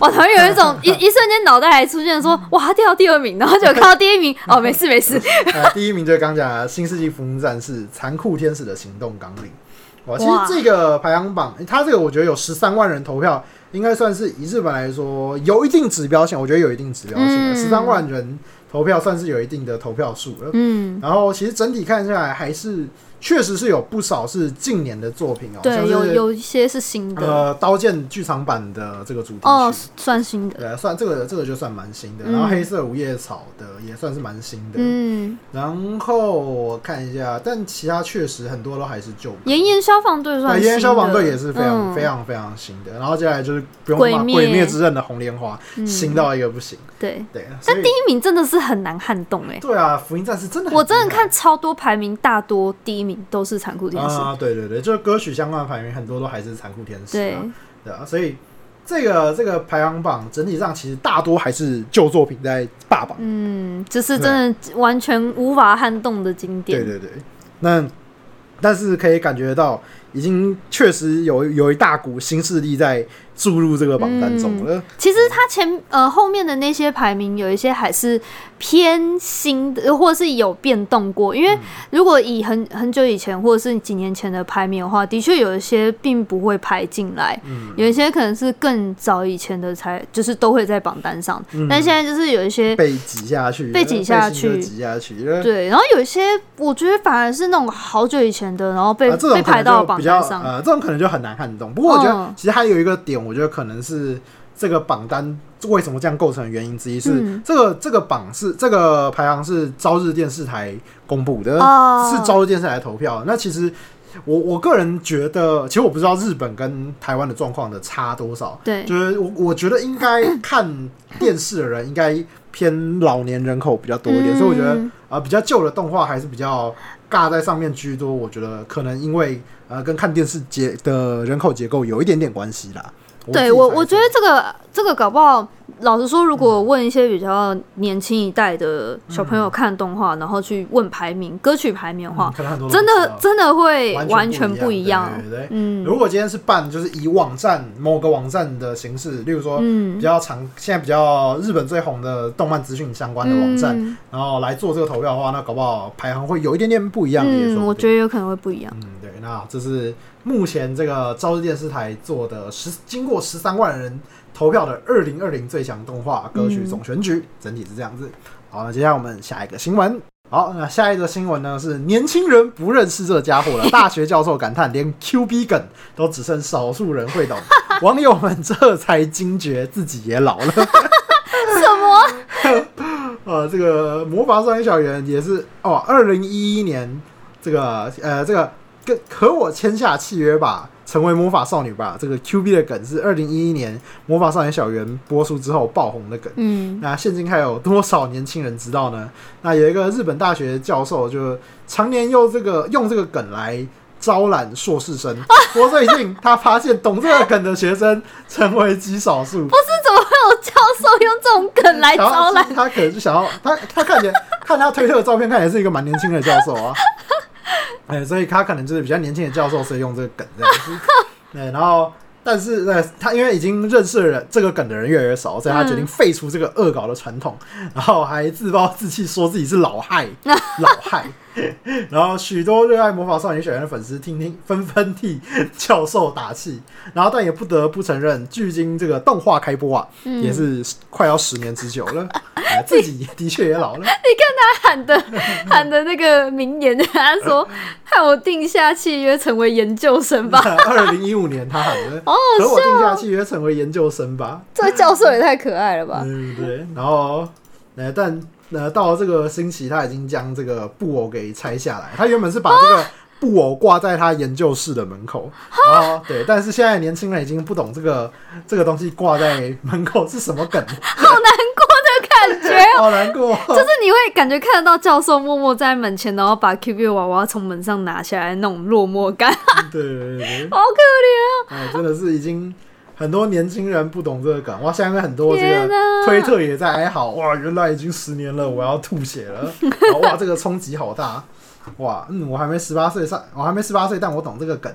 我突然有一种 (laughs) 一一瞬间脑袋还出现说，哇，掉到第二名，然后就看到第一名，(laughs) 哦，没事没事，呃，第一名就是刚讲的《新世纪福音战士：残酷天使的行动纲领》。哇，其实哇。这个排行榜，它这个我觉得有十三万人投票，应该算是以日本来说有一定指标性，我觉得有一定指标性十三、万人投票算是有一定的投票数了。嗯，然后其实整体看下来，还是确实是有不少是近年的作品哦，像对，有有一些是新的，呃《刀剑》剧场版的这个主题曲。哦，算新的，对，算这个这个就算蛮新的，嗯。然后黑色五叶草的也算是蛮新的，嗯，然后我看一下，但其他确实很多都还是旧歌。炎炎消防队算炎炎消防队也是非常、嗯。非常非常新的。然后接下来就是鬼灭鬼灭之刃的红莲花，嗯。新到一个不行。对，对，但第一名真的是很难撼动哎、对啊，福音战士真的我真的看超多排名，大多第一名都是残酷天使。啊，对对对，就是歌曲相关的排名很多都还是残酷天使、对啊，，对啊，所以这个这个排行榜整体上其实大多还是旧作品在霸榜。嗯，这是真的完全无法撼动的经典。对对对，那但是可以感觉到，已经确实有有一大股新势力在注入这个榜单中了。其实它前呃后面的那些排名有一些还是偏新的，或者是有变动过。因为如果以很很久以前或者是几年前的排名的话，的确有一些并不会排进来，嗯有一些可能是更早以前的才就是都会在榜单上，嗯但现在就是有一些被挤下去，被挤下去挤下去。对，然后有一些我觉得反而是那种好久以前的，然后被、被排到榜单上。呃，这种可能就很难撼动。不过我觉得嗯其实还有一个点，我觉得可能是这个榜单为什么这样构成的原因之一是，嗯这个这个榜是这个排行是朝日电视台公布的，哦是朝日电视台投票。那其实我我个人觉得，其实我不知道日本跟台湾的状况的差多少，对，就是我我觉得应该看电视的人应该偏老年人口比较多一点，所以我觉得嗯啊、比较旧的动画还是比较尬在上面居多。我觉得可能因为呃跟看电视结的人口结构有一点点关系啦。对我，我觉得得这个这个搞不好，老实说，如果问一些比较年轻一代的小朋友看动画，然后去问排名、歌曲排名的话，真的真的会完完全全不一样嗯。如果今天是办就是以网站某个网站的形式，例如说比嗯，较常现在比较日本最红的动漫资讯相关的网站，嗯。然后来做这个投票的话，那搞不好排行会有一点点不一样。嗯，我觉得有可能会不一样。嗯，对，那这是目前这个朝日电视台做的十经过十三万人投票的二零二零最强动画歌曲总选举，整体是这样子。好，那接下来我们下一个新闻。好，那下一个新闻呢是年轻人不认识这家伙了，(laughs) 大学教授感叹连 Q B 梗都只剩少数人会懂，(laughs) 网友们这才惊觉自己也老了。(laughs) 什么？呃，这个魔法少年小圆也是哦，二零一一年这个呃这个跟和我签下契约吧，成为魔法少女吧。这个 Q B 的梗是二零一一年魔法少年小圆播出之后爆红的梗。嗯，那现今还有多少年轻人知道呢？那有一个日本大学教授就常年用这个用这个梗来招揽硕士生。(laughs) 不过最近他发现懂这个梗的学生成为极少数。不是怎么会有教授用这种梗来招揽？他可能就想要他他看起来看他推特的照片，看起来是一个蛮年轻的教授啊。(laughs) 哎，所以他可能就是比较年轻的教授，所以用这个梗这样子。(laughs) 对，然后但是呃，他因为已经认识的人这个梗的人越来越少，所以他决定废除这个恶搞的传统，然后还自暴自弃说自己是老害 (laughs) 老害。然后许多热爱魔法少女小圆的粉丝听听纷纷替教授打气，然后但也不得不承认，距今这个动画开播啊，嗯也是快要十年之久了，哎自己的确也老了。(laughs) 你看他喊的 (laughs) 喊的那个名言，他说：“害我定下契约成为研究生吧。(laughs) 二零一五年他喊的，好好和我定下契约成为研究生吧，”这个教授也太可爱了吧！对对对。然后，呃，但呃，到了这个星期，他已经将这个布偶给拆下来。他原本是把这个布偶挂在他研究室的门口，然后对，但是现在年轻人已经不懂这个这个东西挂在门口是什么梗，好难过的感觉哦，好难过。就是你会感觉看得到教授默默在门前，然后把 Q B 娃娃从门上拿下来，那种落寞感，对对对对，好可怜啊哎，真的是已经很多年轻人不懂这个梗，哇！现在很多这个推特也在哀嚎，哇！原来已经十年了，我要吐血了，(laughs) 哇！这个冲击好大，哇！嗯，我还没十八岁上，我还没十八岁，但我懂这个梗。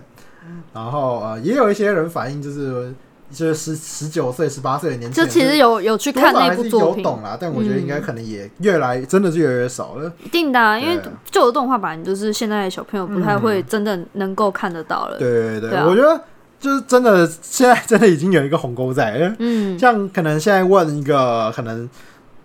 然后呃，也有一些人反映就是就是十十九岁、十八岁的年轻就，其实有有去看那部作品，有懂啦，但我觉得应该可能也越来真的是越来越少了。一定的、啊，因为旧的动画版就是现在的小朋友不太会真的能够看得到了。对对对，对啊我觉得就是真的，现在真的已经有一个鸿沟在了。嗯，像可能现在问一个可能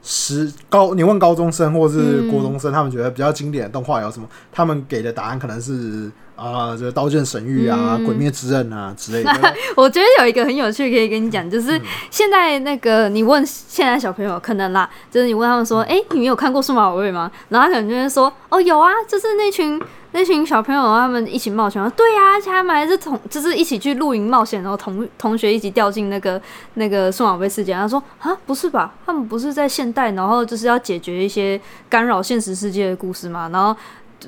十高，你问高中生或是国中生，他们觉得比较经典的动画有什么？他们给的答案可能是啊，就是《刀剑神域》啊，嗯鬼灭之刃》啊之类的。(laughs) 我觉得有一个很有趣可以跟你讲，就是嗯现在那个你问现在小朋友可能啦，就是你问他们说，哎、你有看过数码宝贝吗？然后他可能就会说，哦，有啊，就是那群那群小朋友他们一起冒险，对啊，而且他们还是同就是一起去露营冒险，然后同同学一起掉进那个那个数码宝贝世界。他说啊，不是吧？他们不是在现代，然后就是要解决一些干扰现实世界的故事嘛？然后。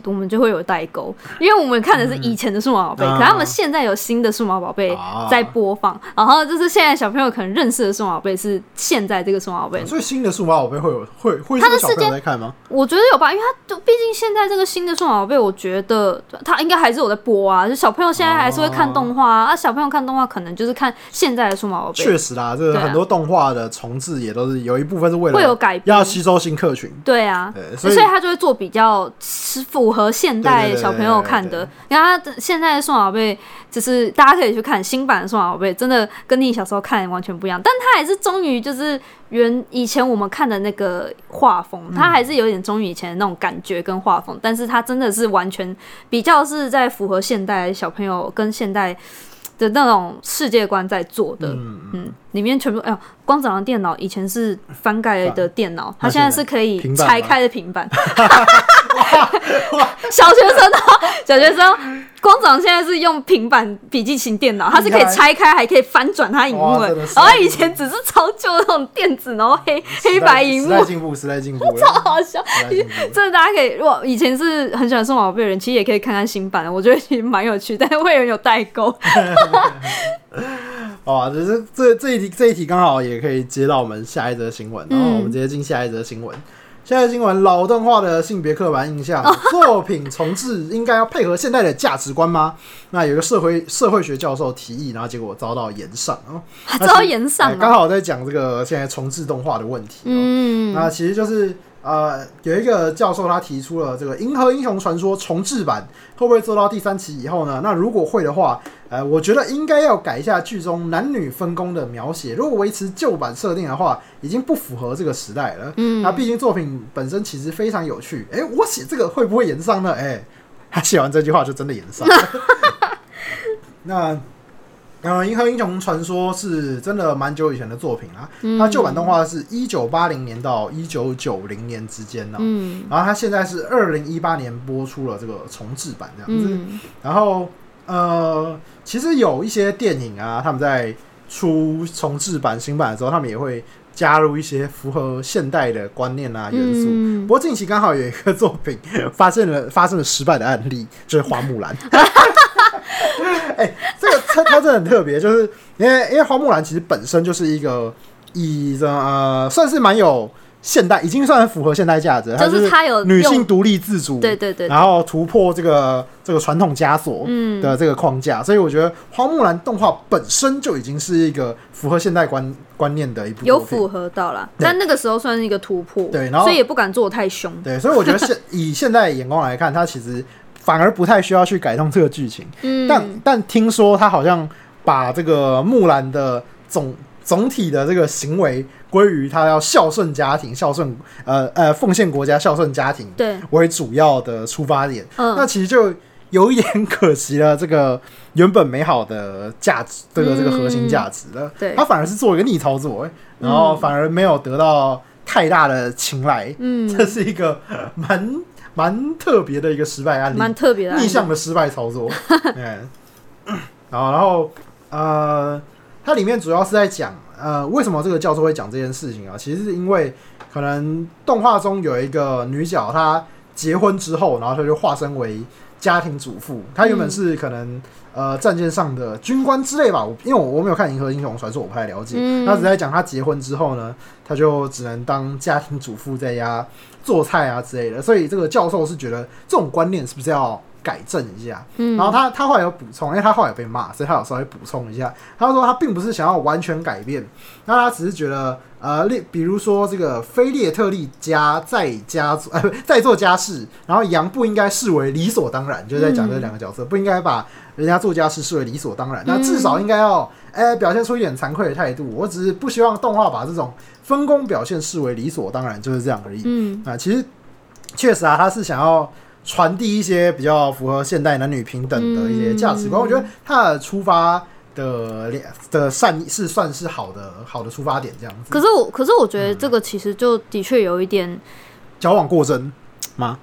我们就会有代沟，因为我们看的是以前的数码宝贝，嗯。可他们现在有新的数码宝贝啊。在播放，然后就是现在小朋友可能认识的数码宝贝是现在这个数码宝贝，所以新的数码宝贝会有会会他的是小朋世界友在看吗？我觉得有吧，因为他就毕竟现在这个新的数码宝贝，我觉得他应该还是有在播啊，就小朋友现在还是会看动画啊，啊小朋友看动画可能就是看现在的数码宝贝，确实啦，这个很多动画的重置也都是有一部分是为了会有改变要吸收新客群。对啊，对，所所以以他就会做比较是符合现代小朋友看的。你看他现在的数码宝贝，就是大家可以去看新版的数码宝贝，真的跟你小时候看完全不一样。但他还是忠于就是原以前我们看的那个画风，他还是有点忠于以前的那种感觉跟画风，但是它真的是完全比较是在符合现代小朋友跟现代。的那种世界观在做的。嗯嗯，里面全部哎呦，光早上电脑以前是翻盖的电脑，它现在是可以拆开的平板。(laughs) (laughs) (laughs) 小学生哦，小学生，光早上现在是用平板笔记型电脑，它是可以拆开，还可以翻转它荧幕然后以前只是超旧的那种电子，(laughs) 然后黑黑白荧幕时代，进步，时代进步了，(laughs) 超好笑。时代进步。这大家可以，如果以前是很喜欢数码宝贝的人，其实也可以看看新版的，我觉得其实蛮有趣，但是会有人有代沟。哦，只是这这一题这一题刚好也可以接到我们下一则新闻，然后我们直接进下一则新闻。下一则新闻，老动画的性别刻板印象，作品重置应该要配合现代的价值观吗？那有一个社会社会学教授提议，然后结果遭到延上哦，(laughs) 遭延上刚好在讲这个现在重置动画的问题、哦。嗯，那其实就是呃，有一个教授他提出了这个《银河英雄传说》重置版会不会做到第三期以后呢？那如果会的话，呃，我觉得应该要改一下剧中男女分工的描写。如果维持旧版设定的话，已经不符合这个时代了。嗯那毕竟作品本身其实非常有趣。诶，我写这个会不会延上呢？诶，他写完这句话就真的延上了。(laughs) 那。呃，《银河英雄传说》是真的蛮久以前的作品啦，嗯它旧版动画是一九八零年到一九九零年之间呢、嗯然后它现在是二零一八年播出了这个重制版这样子。嗯然后呃，其实有一些电影啊，他们在出重制版新版的时候，他们也会加入一些符合现代的观念啊元素。嗯不过近期刚好有一个作品发现了发生了失败的案例，就是花木兰。(laughs) (laughs) 哎、这个它它真的很特别，就是因为因为花木兰其实本身就是一个以这呃算是蛮有现代，已经算符合现代价值，就是它有女性独立自主，对对对，然后突破这个这个传统枷锁嗯的这个框架，所以我觉得花木兰动画本身就已经是一个符合现代观观念的一部作品有符合到啦，但那个时候算是一个突破，对然后所以也不敢做太凶。对，所以我觉得现以现在眼光来看，它其实反而不太需要去改动这个剧情。嗯，但但听说他好像把这个木兰的总总体的这个行为归于他要孝顺家庭、孝顺呃呃奉献国家、孝顺家庭对，为主要的出发点。嗯。那其实就有一点可惜了，这个原本美好的价值，这个这个核心价值了，对。他反而是做一个逆操作、欸，然后反而没有得到太大的青睐，嗯，这是一个蛮蛮特别的一个失败案例，蛮特别的逆向的失败操作。(laughs) (coughs) 嗯，然后然后呃，它里面主要是在讲呃，为什么这个教授会讲这件事情啊？其实是因为可能动画中有一个女角，她结婚之后，然后她就化身为家庭主妇。她原本是可能、呃战舰上的军官之类吧，我因为我我没有看《银河英雄传说》，我不太了解。嗯她只在讲她结婚之后呢，她就只能当家庭主妇在家做菜啊之类的。所以这个教授是觉得这种观念是不是要改正一下？嗯，然后他他后来有补充，因为他后来有被骂，所以他有稍微补充一下。他说他并不是想要完全改变，那他只是觉得呃，例比如说这个菲列特利家在家做呃不 (laughs) 在做家事，然后羊不应该视为理所当然，就是在讲这两个角色、不应该把人家做家事视为理所当然，那至少应该要哎、表现出一点惭愧的态度。我只是不希望动画把这种分工表现视为理所当然，就是这样而已。嗯啊，其实确实啊，他是想要传递一些比较符合现代男女平等的一些价值观。嗯我觉得他的出发的的善意是算是好的好的出发点，这样子。可是我，可是我觉得这个其实就的确有一点矫枉过正吗？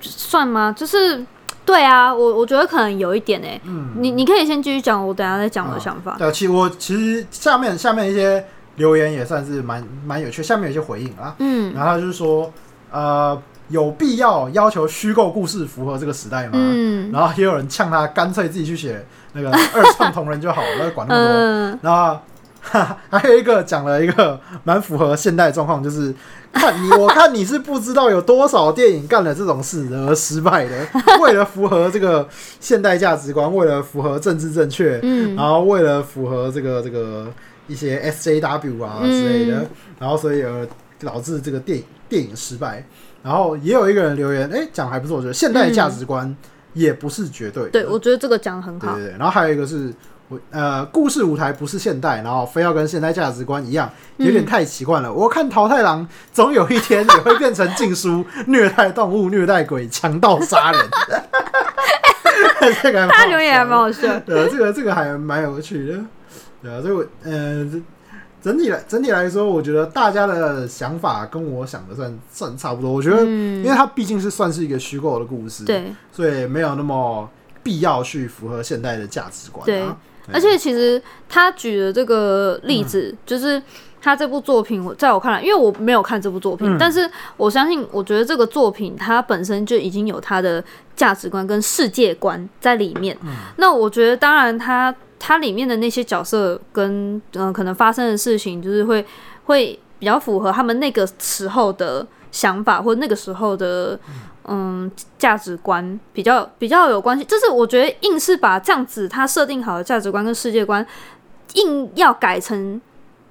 算吗？就是对啊，我我觉得可能有一点诶、嗯，你你可以先继续讲，我等下再讲我的想法。对，其实我其实下面下面一些留言也算是蛮蛮有趣，下面有一些回应啊。嗯然后他就是说，呃，有必要要求虚构故事符合这个时代吗？嗯然后也有人呛他，干脆自己去写那个二创同人就好了，管那么多。嗯然后哈还有一个讲了一个蛮符合现代状况，就是看你，我看你是不知道有多少电影干了这种事而失败的，(laughs) 为了符合这个现代价值观，为了符合政治正确，嗯然后为了符合这个这个一些 SJW 啊之类的，嗯然后所以而导致这个电影电影失败。然后也有一个人留言，哎，讲得还不错，我觉得现代价值观也不是绝对的。对，我觉得这个讲的很好。对对对，然后还有一个是我呃，故事舞台不是现代，然后非要跟现代价值观一样，有点太奇怪了。我看桃太郎总有一天也会变成禁书，(laughs) 虐待动物、虐待鬼、强盗、杀人。(laughs) 这个他留言还蛮好笑对啊，这个这个还蛮有趣的，对啊，所以我呃，这整体来整体来说，我觉得大家的想法跟我想的算算差不多。我觉得，因为嗯，它毕竟是算是一个虚构的故事，，对，所以没有那么必要去符合现代的价值观、啊。对而且其实他举的这个例子，就是他这部作品，我在我看来，因为我没有看这部作品，嗯但是我相信，我觉得这个作品它本身就已经有它的价值观跟世界观在里面。那我觉得，当然它它里面的那些角色跟嗯、呃可能发生的事情，就是会会比较符合他们那个时候的想法，或那个时候的嗯价值观比较比较有关系。就是我觉得硬是把这样子他设定好的价值观跟世界观，硬要改成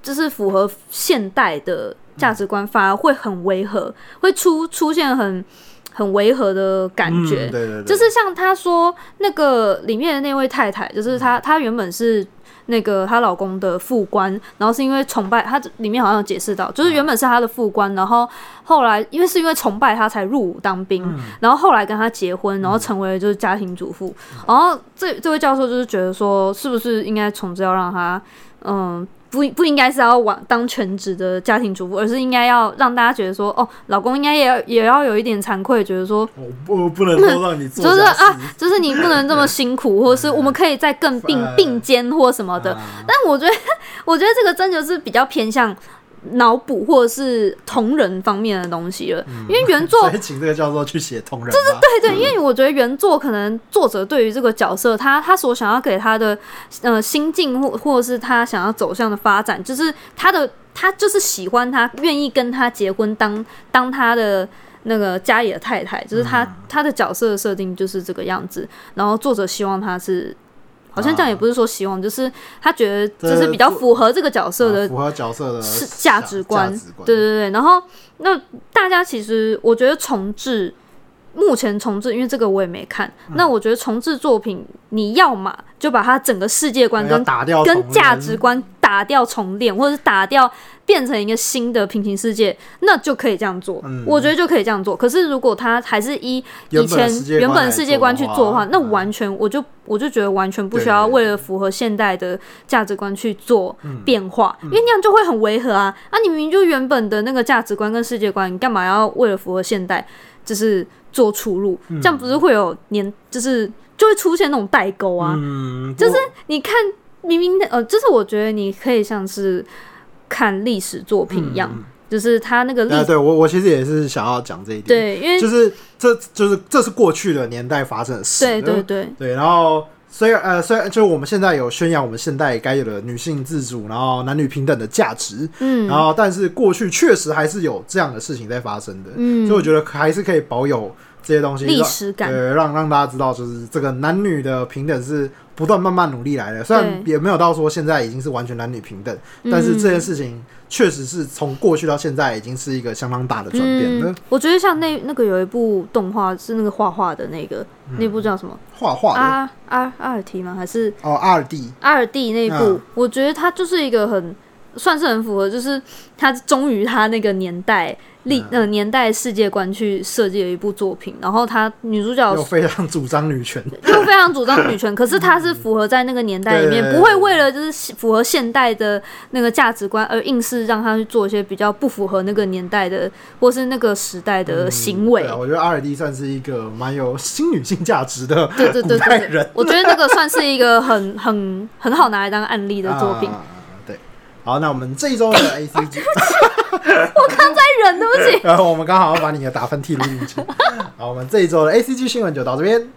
就是符合现代的价值观，反而会很违和，会出出现很很违和的感觉。嗯、对对对，就是像他说那个里面的那位太太，就是她，她原本是那个她老公的副官，然后是因为崇拜她，里面好像有解释到，就是原本是她的副官，然后后来因为是因为崇拜她才入伍当兵，然后后来跟她结婚，然后成为就是家庭主妇，然后这这位教授就是觉得说，是不是应该从这要让她，嗯。不不应该是要往当全职的家庭主妇，而是应该要让大家觉得说，哦，老公应该也要也要有一点惭愧，觉得说，我不不能够让你做就是啊，就是你不能这么辛苦，或者是我们可以再更并 (laughs) 哎并肩或什么的。啊。但我觉得，(laughs) 我觉得这个真的是比较偏向脑补或者是同人方面的东西了，因为原作 (laughs) 所以请这个教授去写同人吧，对对，因为我觉得原作可能作者对于这个角色，他他所想要给他的呃心境或或者是他想要走向的发展，就是他的他就是喜欢他，愿意跟他结婚当当他的。那个家里的太太，就是他、嗯。他的角色的设定就是这个样子，然后作者希望他是，好像这样也不是说希望，就是他觉得就是比较符合这个角色的啊符合角色的是价值观，价值观对对对。然后那大家其实我觉得重置，目前重置，因为这个我也没看，嗯那我觉得重置作品，你要嘛就把它整个世界观跟打掉跟价值观打掉重练，或者是打掉变成一个新的平行世界，那就可以这样做。嗯我觉得就可以这样做。可是如果他还是依以前原本来世界观去做的话，那完全我就我就觉得完全不需要为了符合现代的价值观去做嗯变化，因为那样就会很违和啊！啊，你明明就原本的那个价值观跟世界观，你干嘛要为了符合现代，就是做出入？嗯这样不是会有年，就是就会出现那种代沟啊？嗯，就是你看，明明呃，就是我觉得你可以像是看历史作品一样，嗯。就是他那个历啊，对我我其实也是想要讲这一点，，对，因为就是这就是这是过去的年代发生的事，对对对对，然后虽然呃虽然就是我们现在有宣扬我们现代该有的女性自主，然后男女平等的价值，嗯。然后但是过去确实还是有这样的事情在发生的，嗯。所以我觉得还是可以保有这些东西，让历史感，对，让让大家知道，就是这个男女的平等是不断慢慢努力来的。虽然也没有到说现在已经是完全男女平等，但是这件事情确实是从过去到现在已经是一个相当大的转变了嗯。，我觉得像那那个有一部动画是那个画画的那个，那部叫什么？画画的阿阿阿尔提吗？还是哦，阿尔蒂，阿尔蒂那一部？嗯我觉得它就是一个很算是很符合，就是他忠于他那个年代历嗯。呃年代世界观去设计的一部作品。然后他女主角又非常主张女权，(laughs) 又非常主张女权，可是她是符合在那个年代里面，不会为了就是符合现代的那个价值观而硬是让她去做一些比较不符合那个年代的或是那个时代的行为。我觉得阿尔蒂算是一个蛮有新女性价值的对对对对对。人，我觉得那个算是一个很很很好拿来当案例的作品。(laughs) 好，那我们这一周的 A C G，(laughs) 我刚在忍，对不起。(laughs) 然后我们刚好要把你的打分记录进去。好，我们这一周的 A C G 新闻就到这边。